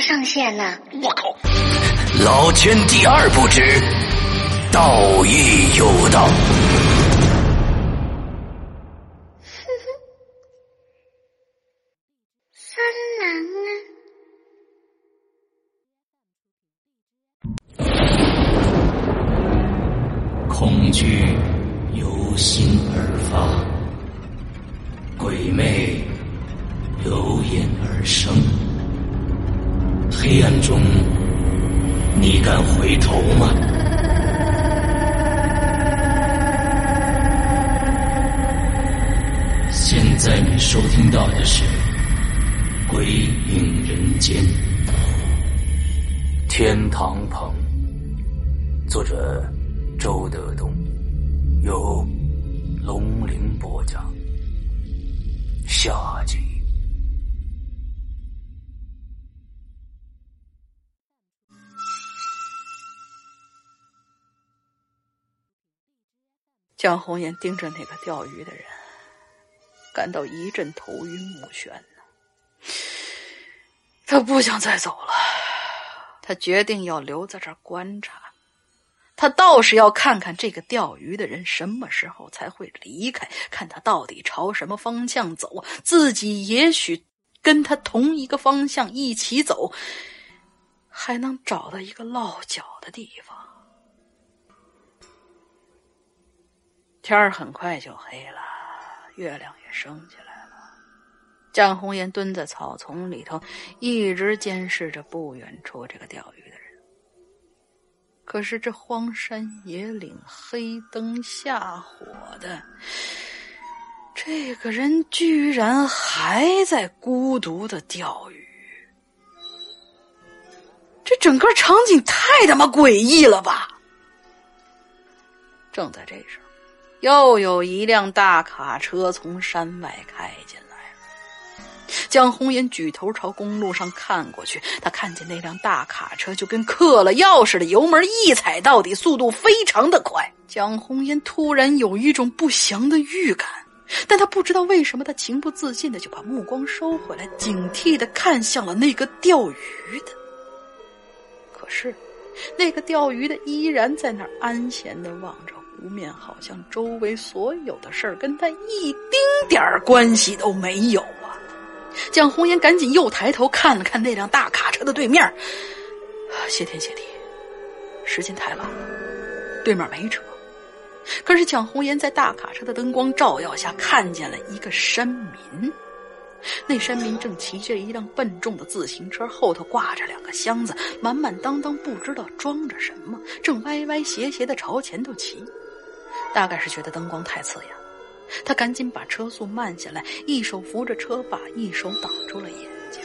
上线了？我靠！老天第二不知，道义有道。下集。江红颜盯着那个钓鱼的人，感到一阵头晕目眩呢。他不想再走了，他决定要留在这儿观察。他倒是要看看这个钓鱼的人什么时候才会离开，看他到底朝什么方向走，自己也许跟他同一个方向一起走，还能找到一个落脚的地方。天儿很快就黑了，月亮也升起来了。蒋红颜蹲在草丛里头，一直监视着不远处这个钓鱼。可是这荒山野岭、黑灯瞎火的，这个人居然还在孤独的钓鱼。这整个场景太他妈诡异了吧！正在这时候。又有一辆大卡车从山外开进来。江红颜举头朝公路上看过去，他看见那辆大卡车就跟嗑了药似的，油门一踩到底，速度非常的快。江红颜突然有一种不祥的预感，但他不知道为什么，他情不自禁的就把目光收回来，警惕的看向了那个钓鱼的。可是，那个钓鱼的依然在那儿安闲的望着。湖面好像周围所有的事儿跟他一丁点儿关系都没有啊！蒋红颜赶紧又抬头看了看那辆大卡车的对面，谢天谢地，时间太晚了，对面没车。可是蒋红颜在大卡车的灯光照耀下看见了一个山民，那山民正骑着一辆笨重的自行车，后头挂着两个箱子，满满当当不知道装着什么，正歪歪斜斜的朝前头骑。大概是觉得灯光太刺眼，他赶紧把车速慢下来，一手扶着车把，一手挡住了眼睛。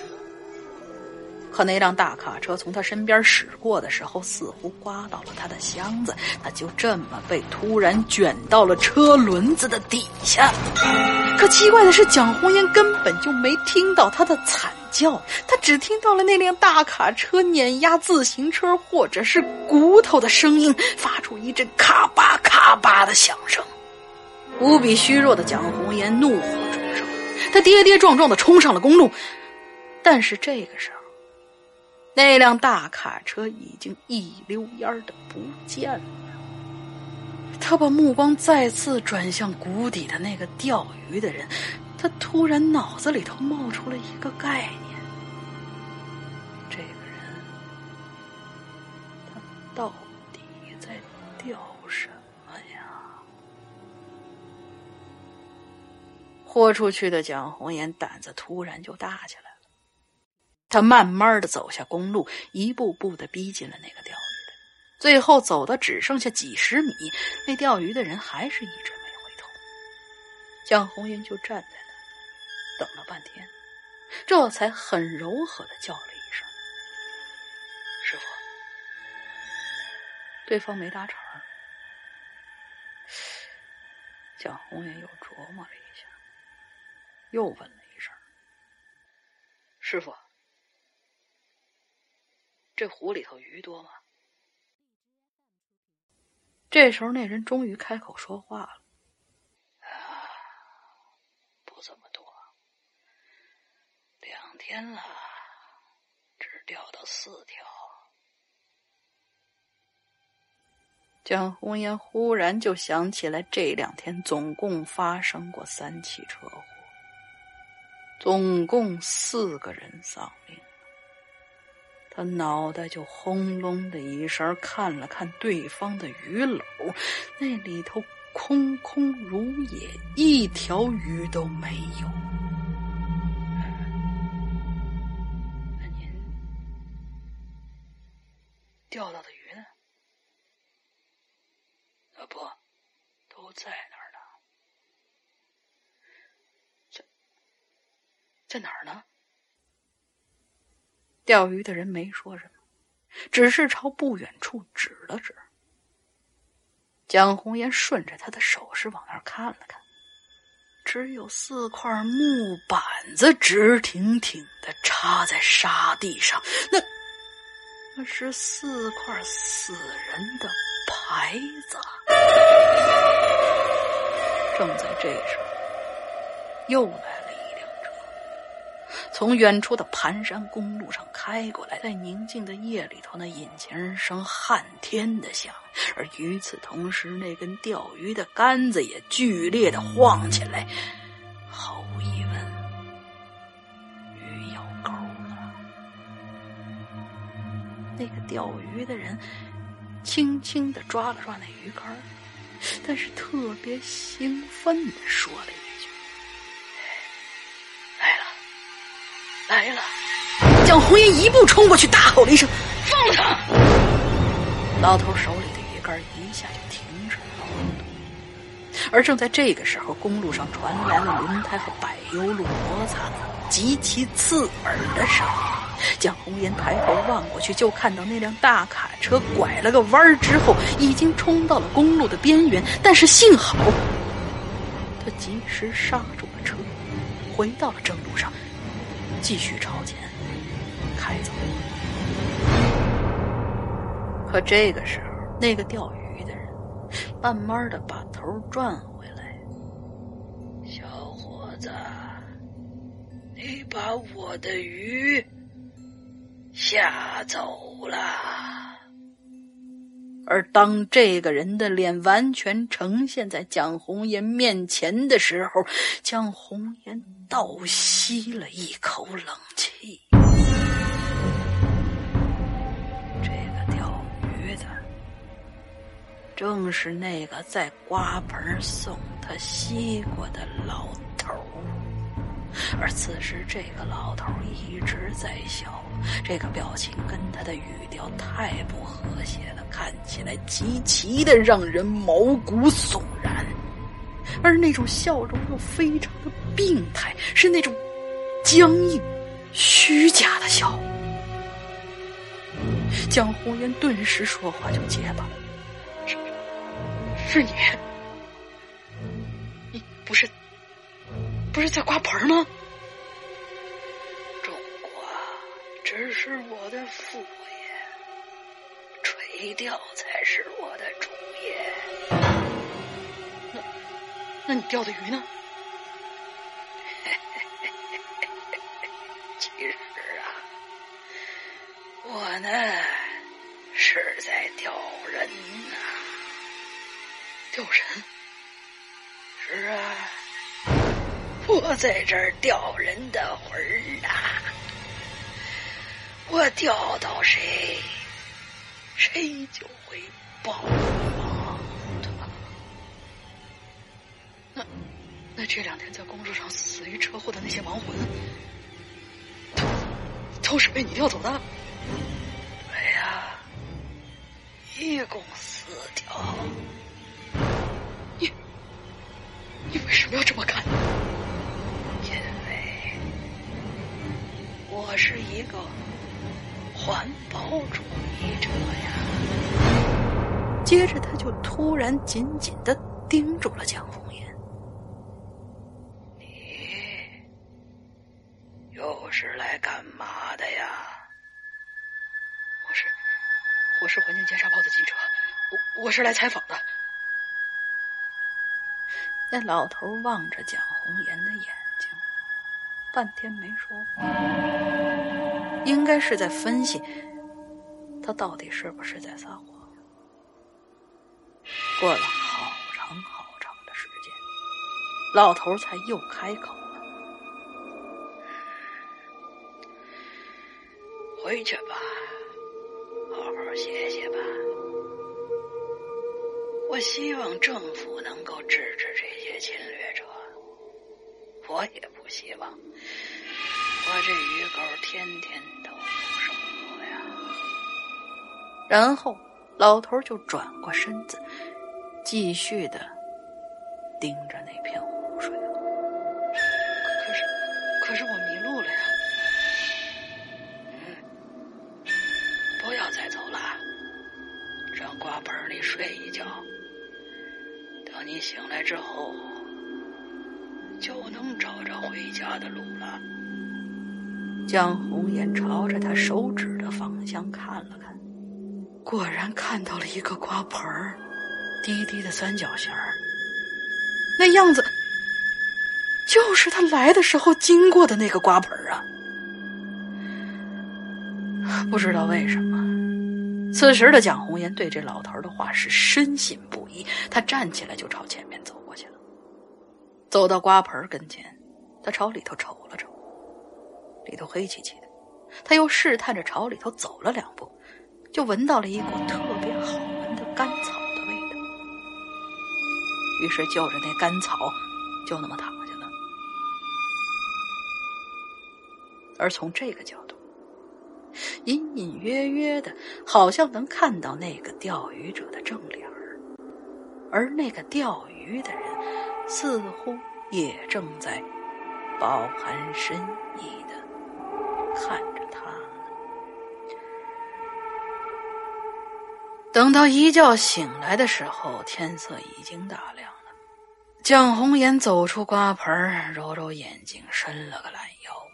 可那辆大卡车从他身边驶过的时候，似乎刮到了他的箱子，他就这么被突然卷到了车轮子的底下。可奇怪的是，蒋红颜根本就没听到他的惨叫，他只听到了那辆大卡车碾压自行车或者是骨头的声音，发出一阵咔吧咔吧的响声。无比虚弱的蒋红颜怒火中烧，他跌跌撞撞的冲上了公路，但是这个时候。那辆大卡车已经一溜烟的不见了。他把目光再次转向谷底的那个钓鱼的人，他突然脑子里头冒出了一个概念：豁出去的蒋红颜胆子突然就大起来了。他慢慢的走下公路，一步步的逼近了那个钓鱼的，最后走的只剩下几十米，那钓鱼的人还是一直没回头。蒋红云就站在那，等了半天，这才很柔和的叫了一声：“师傅。”对方没搭茬儿。蒋红云又琢磨了一，又问了一声：“师傅。”这湖里头鱼多吗？这时候，那人终于开口说话了：“啊不怎么多，两天了，只钓到四条。”江红颜忽然就想起来，这两天总共发生过三起车祸，总共四个人丧命。他脑袋就轰隆的一声，看了看对方的鱼篓，那里头空空如也，一条鱼都没有。钓鱼的人没说什么，只是朝不远处指了指。蒋红颜顺着他的手势往那儿看了看，只有四块木板子直挺挺的插在沙地上，那那是四块死人的牌子。正在这时候，又来了。从远处的盘山公路上开过来，在宁静的夜里头，那引擎声撼天的响，而与此同时，那根钓鱼的杆子也剧烈的晃起来。毫无疑问，鱼咬钩了。那个钓鱼的人轻轻的抓了抓那鱼竿，但是特别兴奋的说了一句。来了！蒋红颜一步冲过去，大吼了一声：“放了他！”老头手里的鱼竿一下就停止了晃动。而正在这个时候，公路上传来了轮胎和柏油路摩擦极其刺耳的声音。蒋红颜抬头望过去，就看到那辆大卡车拐了个弯之后，已经冲到了公路的边缘。但是幸好，他及时刹住了车，回到了正路上。继续朝前开走，可这个时候，那个钓鱼的人慢慢的把头转回来。小伙子，你把我的鱼吓走了。而当这个人的脸完全呈现在蒋红颜面前的时候，蒋红颜倒吸了一口冷气。这个钓鱼的，正是那个在瓜棚送他西瓜的老而此时，这个老头一直在笑，这个表情跟他的语调太不和谐了，看起来极其的让人毛骨悚然，而那种笑容又非常的病态，是那种僵硬、虚假的笑。江红颜顿时说话就结巴了：“是，是你，你不是，不是在刮盆吗？”种瓜只是我的副业，垂钓才是我的主业。那，那你钓的鱼呢？其实啊，我呢是在钓人呐，钓人。是啊，我在这儿钓人的魂儿呐，我钓到谁，谁就会报亡的。那，那这两天在公路上死于车祸的那些亡魂。都是被你调走的。哎呀，一共四条。你，你为什么要这么干？我是一个环保主义者呀。接着，他就突然紧紧的盯住了江红颜。你又是来干嘛的呀？我是，我是环境监察报的记者，我我是来采访的。那老头望着蒋红颜的眼，半天没说话，应该是在分析他到底是不是在撒谎。过了好长好长的时间，老头才又开口了：“回去吧，好好歇歇吧。我希望政府能够制止这些侵略。我也不希望我这鱼钩天天都有收获呀。”然后老头就转过身子。继续的盯着那片湖水，可是，可是我迷路了呀！不要再走了，上瓜盆里睡一觉。等你醒来之后，就能找着回家的路了。江红颜朝着他手指的方向看了看，果然看到了一个瓜盆儿。低低的三角形儿，那样子就是他来的时候经过的那个瓜盆儿啊！不知道为什么，此时的蒋红颜对这老头的话是深信不疑。他站起来就朝前面，走到瓜盆跟前，他朝里头瞅了瞅，里头黑漆漆的。他又试探着朝里头走了两步，就闻到了一股特别好闻的干草的味道。于是就着那干草，就那么躺下了。而从这个角度，隐隐约约的，好像能看到那个钓鱼者的正脸儿，而那个钓鱼的人，似乎也正在饱含深意的看着他。等到一觉醒来的时候，天色已经大亮。了。蒋红颜走出瓜盆，揉揉眼睛，伸了个懒腰。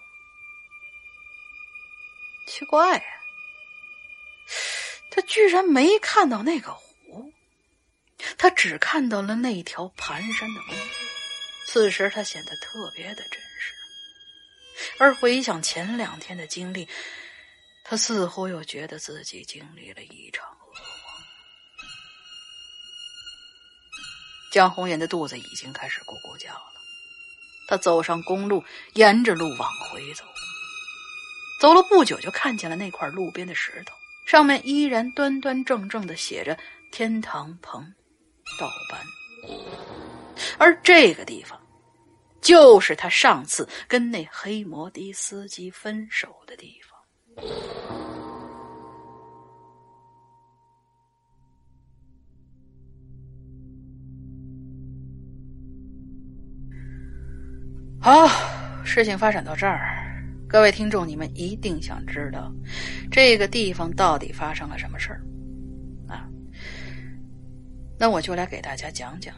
奇怪呀，他居然没看到那个，他只看到了那条盘山的公路。此时他显得特别的真实，而回想前两天的经历，他似乎又觉得自己经历了一场噩梦。江红颜的肚子已经开始咕咕叫了。他走上公路，沿着路往回走。走了不久，就看见了那块路边的石头，上面依然端端正正的写着“天堂棚盗班”。而这个地方，就是他上次跟那黑摩的司机分手的地方。好，事情发展到这儿，各位听众，你们一定想知道这个地方到底发生了什么事儿？那我就来给大家讲讲，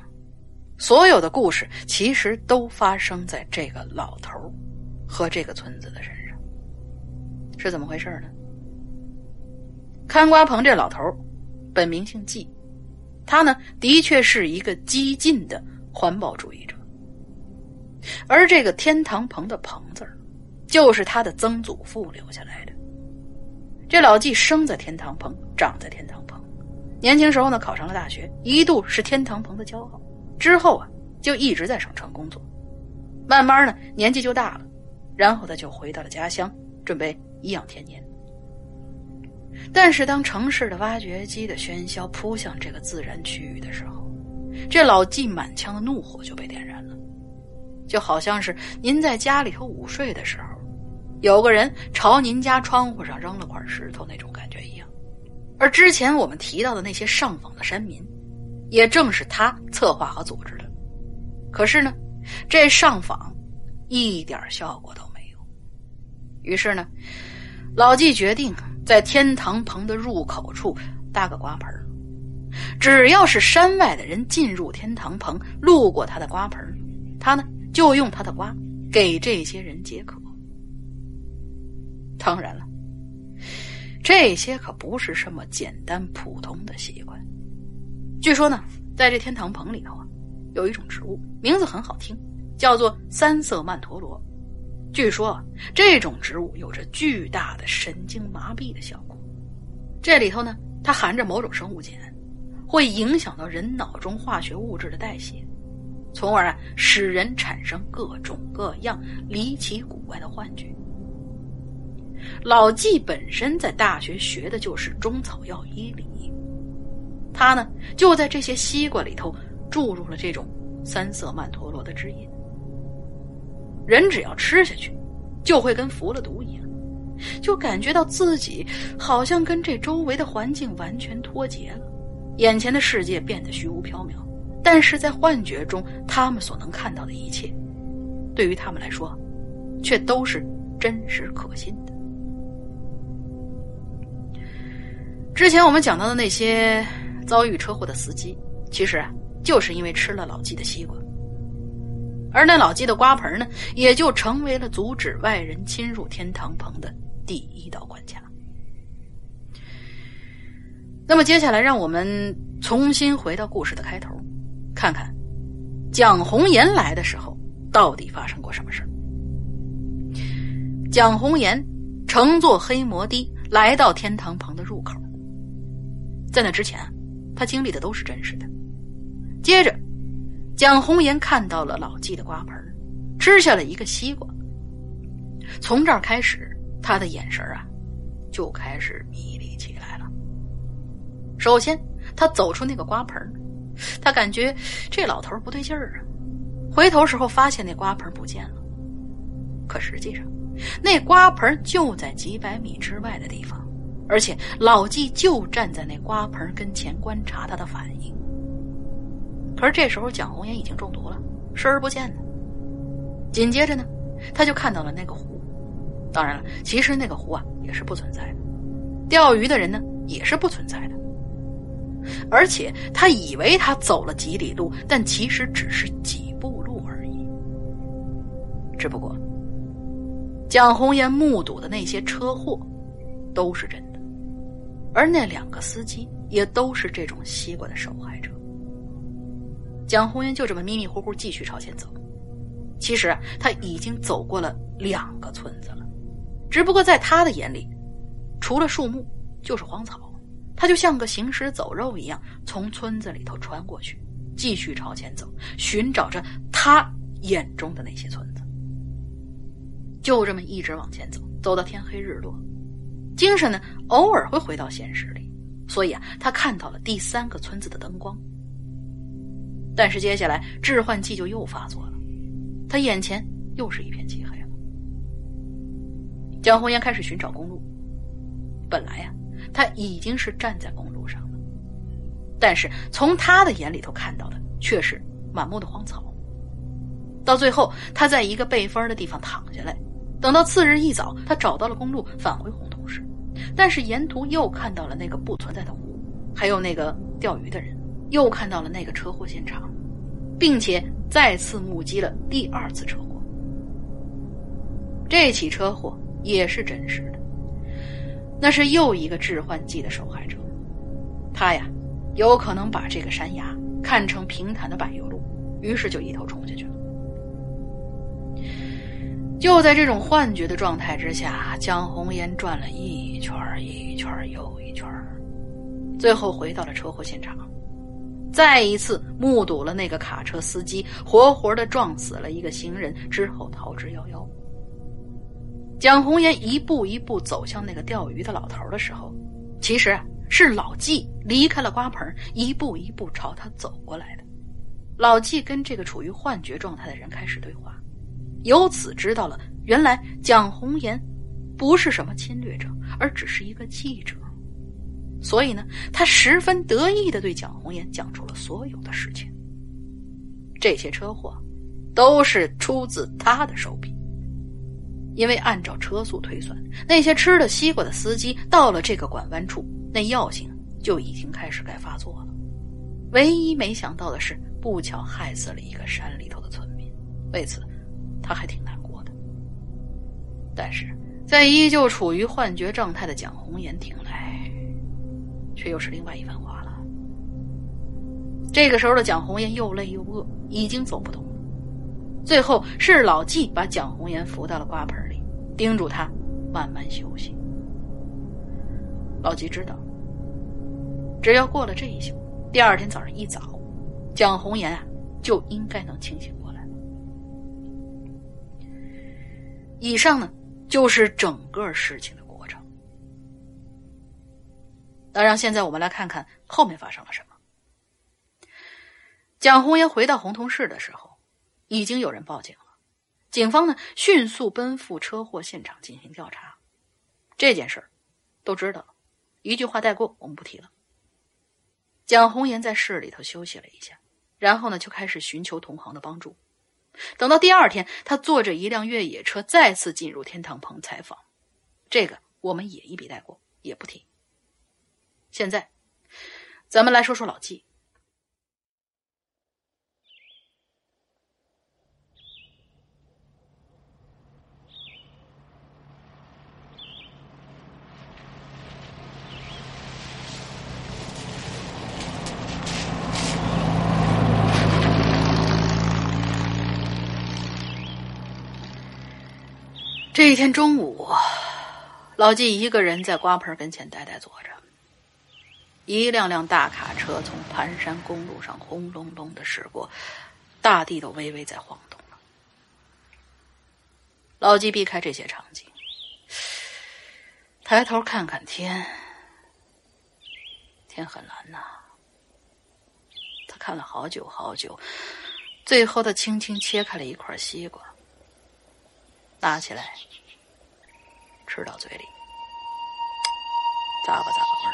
所有的故事其实都发生在这个老头和这个村子的身上，是怎么回事呢？看瓜棚这老头本名姓季，他呢的确是一个激进的环保主义者，而这个天堂棚的“棚”字。就是他的曾祖父留下来的。这老纪生在天堂棚，长在天堂棚，年轻时候呢考上了大学，一度是天堂棚的骄傲。之后啊，就一直在省城工作，慢慢呢年纪就大了，然后他就回到了家乡，准备颐养天年。但是当城市的挖掘机的喧嚣扑向这个自然区域的时候，这老纪满腔的怒火就被点燃了，就好像是您在家里头午睡的时候。有个人朝您家窗户上扔了块石头，那种感觉一样。而之前我们提到的那些上访的山民，也正是他策划和组织的。可是呢，这上访一点效果都没有。于是呢，老纪决定在天堂棚的入口处搭个瓜盆只要是山外的人进入天堂棚，路过他的瓜盆他呢就用他的瓜给这些人解渴。当然了，这些可不是什么简单普通的习惯。据说呢，在这天堂棚里头啊，有一种植物，名字很好听，叫做三色曼陀罗。据说这种植物有着巨大的神经麻痹的效果。这里头呢，它含着某种生物碱，会影响到人脑中化学物质的代谢，从而啊使人产生各种各样离奇古怪的幻觉。老纪本身在大学学的就是中草药医理，他呢就在这些西瓜里头注入了这种三色曼陀罗的汁液，人只要吃下去，就会跟服了毒一样，就感觉到自己好像跟这周围的环境完全脱节了，眼前的世界变得虚无缥缈，但是在幻觉中，他们所能看到的一切，对于他们来说，却都是真实可信的。之前我们讲到的那些遭遇车祸的司机，其实啊，就是因为吃了老纪的西瓜，而那老纪的瓜盆呢，也就成为了阻止外人侵入天堂棚的第一道关卡。那么接下来，让我们重新回到故事的开头，看看蒋红岩来的时候到底发生过什么事蒋红岩乘坐黑摩的来到天堂棚的入口。在那之前，他经历的都是真实的。接着，蒋红岩看到了老纪的瓜盆，吃下了一个西瓜。从这儿开始，他的眼神啊，就开始迷离起来了。首先，他走出那个瓜盆，他感觉这老头不对劲儿啊。回头时候，发现那瓜盆不见了。可实际上，那瓜盆就在几百米之外的地方。而且老纪就站在那瓜盆跟前观察他的反应。可是这时候蒋红岩已经中毒了，视而不见呢。紧接着呢，他就看到了那个湖。当然了，其实那个湖啊也是不存在的，钓鱼的人呢也是不存在的。而且他以为他走了几里路，但其实只是几步路而已。只不过，蒋红岩目睹的那些车祸，都是真的。而那两个司机也都是这种西瓜的受害者。蒋红英就这么迷迷糊糊继续朝前走，其实他已经走过了两个村子了，只不过在他的眼里，除了树木就是荒草。他就像个行尸走肉一样从村子里头穿过去，继续朝前走，寻找着他眼中的那些村子。就这么一直往前走，走到天黑日落。精神呢，偶尔会回到现实里，所以啊，他看到了第三个村子的灯光。但是接下来致幻剂就又发作了，他眼前又是一片漆黑了。蒋红岩开始寻找公路，本来呀，他已经是站在公路上了，但是从他的眼里头看到的却是满目的荒草。到最后，他在一个背风的地方躺下来，等到次日一早，他找到了公路，返回红，但是沿途又看到了那个不存在的湖，还有那个钓鱼的人，又看到了那个车祸现场，并且再次目击了第二次车祸。这起车祸也是真实的，那是又一个致幻剂的受害者，他呀，有可能把这个山崖看成平坦的柏油路，于是就一头冲下去了。就在这种幻觉的状态之下，江红颜转了一圈一圈又一圈，最后回到了车祸现场，再一次目睹了那个卡车司机活活的撞死了一个行人之后逃之夭夭。蒋红颜一步一步走向那个钓鱼的老头的时候，其实是老纪离开了瓜棚，一步一步朝他走过来的。老纪跟这个处于幻觉状态的人开始对话。由此知道了，原来蒋红颜不是什么侵略者，而只是一个记者。所以呢，他十分得意的对蒋红颜讲出了所有的事情。这些车祸都是出自他的手笔，因为按照车速推算，那些吃了西瓜的司机到了这个拐弯处，那药性就已经开始该发作了。唯一没想到的是，不巧害死了一个山里头的村民。为此。他还挺难过的，但是在依旧处于幻觉状态的蒋红颜听来，却又是另外一番话了。这个时候的蒋红颜又累又饿，已经走不动了。最后是老纪把蒋红颜扶到了瓜盆里，叮嘱他慢慢休息。老纪知道，只要过了这一宿，第二天早上一早，蒋红颜啊就应该能清醒。以上呢，就是整个事情的过程。那让现在我们来看看后面发生了什么。蒋红岩回到红通市的时候，已经有人报警了。警方呢，迅速奔赴车祸现场进行调查。这件事儿都知道了，一句话带过，我们不提了。蒋红岩在市里头休息了一下，然后呢，就开始寻求同行的帮助。等到第二天，他坐着一辆越野车再次进入天堂棚采访，这个我们也一笔带过，也不提。现在，咱们来说说老纪。这一天中午，老纪一个人在瓜棚跟前呆呆坐着。一辆辆大卡车从盘山公路上轰隆隆的驶过，大地都微微在晃动了。老纪避开这些场景，抬头看看天，天很蓝呐。他看了好久好久，最后他轻轻切开了一块西瓜。拿起来，吃到嘴里，咂吧咂吧味儿，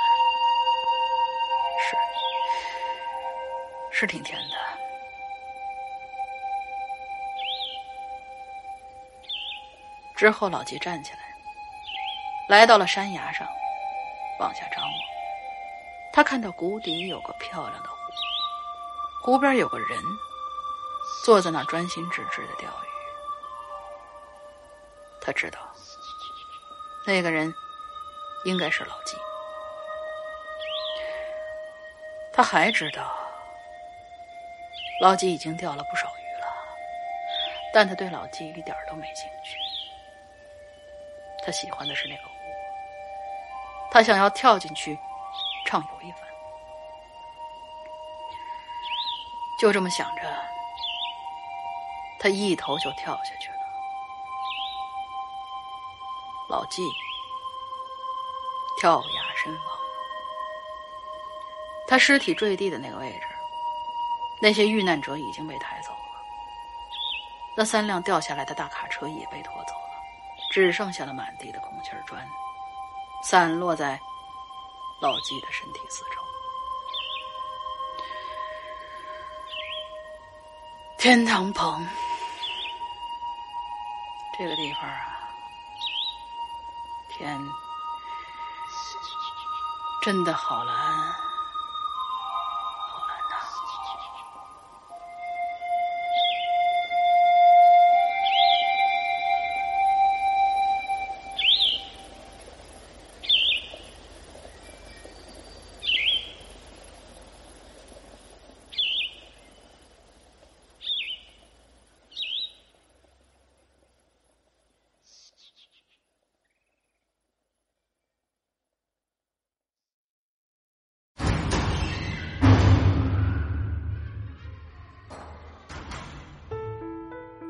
是是挺甜的。之后，老吉站起来，来到了山崖上，往下张望。他看到谷底有个漂亮的湖，湖边有个人坐在那儿专心致志的钓鱼。他知道，那个人应该是老纪。他还知道，老纪已经钓了不少鱼了，但他对老纪一点都没兴趣。他喜欢的是那个湖，他想要跳进去畅游一番。就这么想着，他一头就跳下去了。老纪跳崖身亡，他尸体坠地的那个位置，那些遇难者已经被抬走了，那三辆掉下来的大卡车也被拖走了，只剩下了满地的空心砖，散落在老纪的身体四周。天堂棚这个地方啊。天真的好蓝。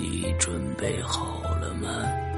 你准备好了吗？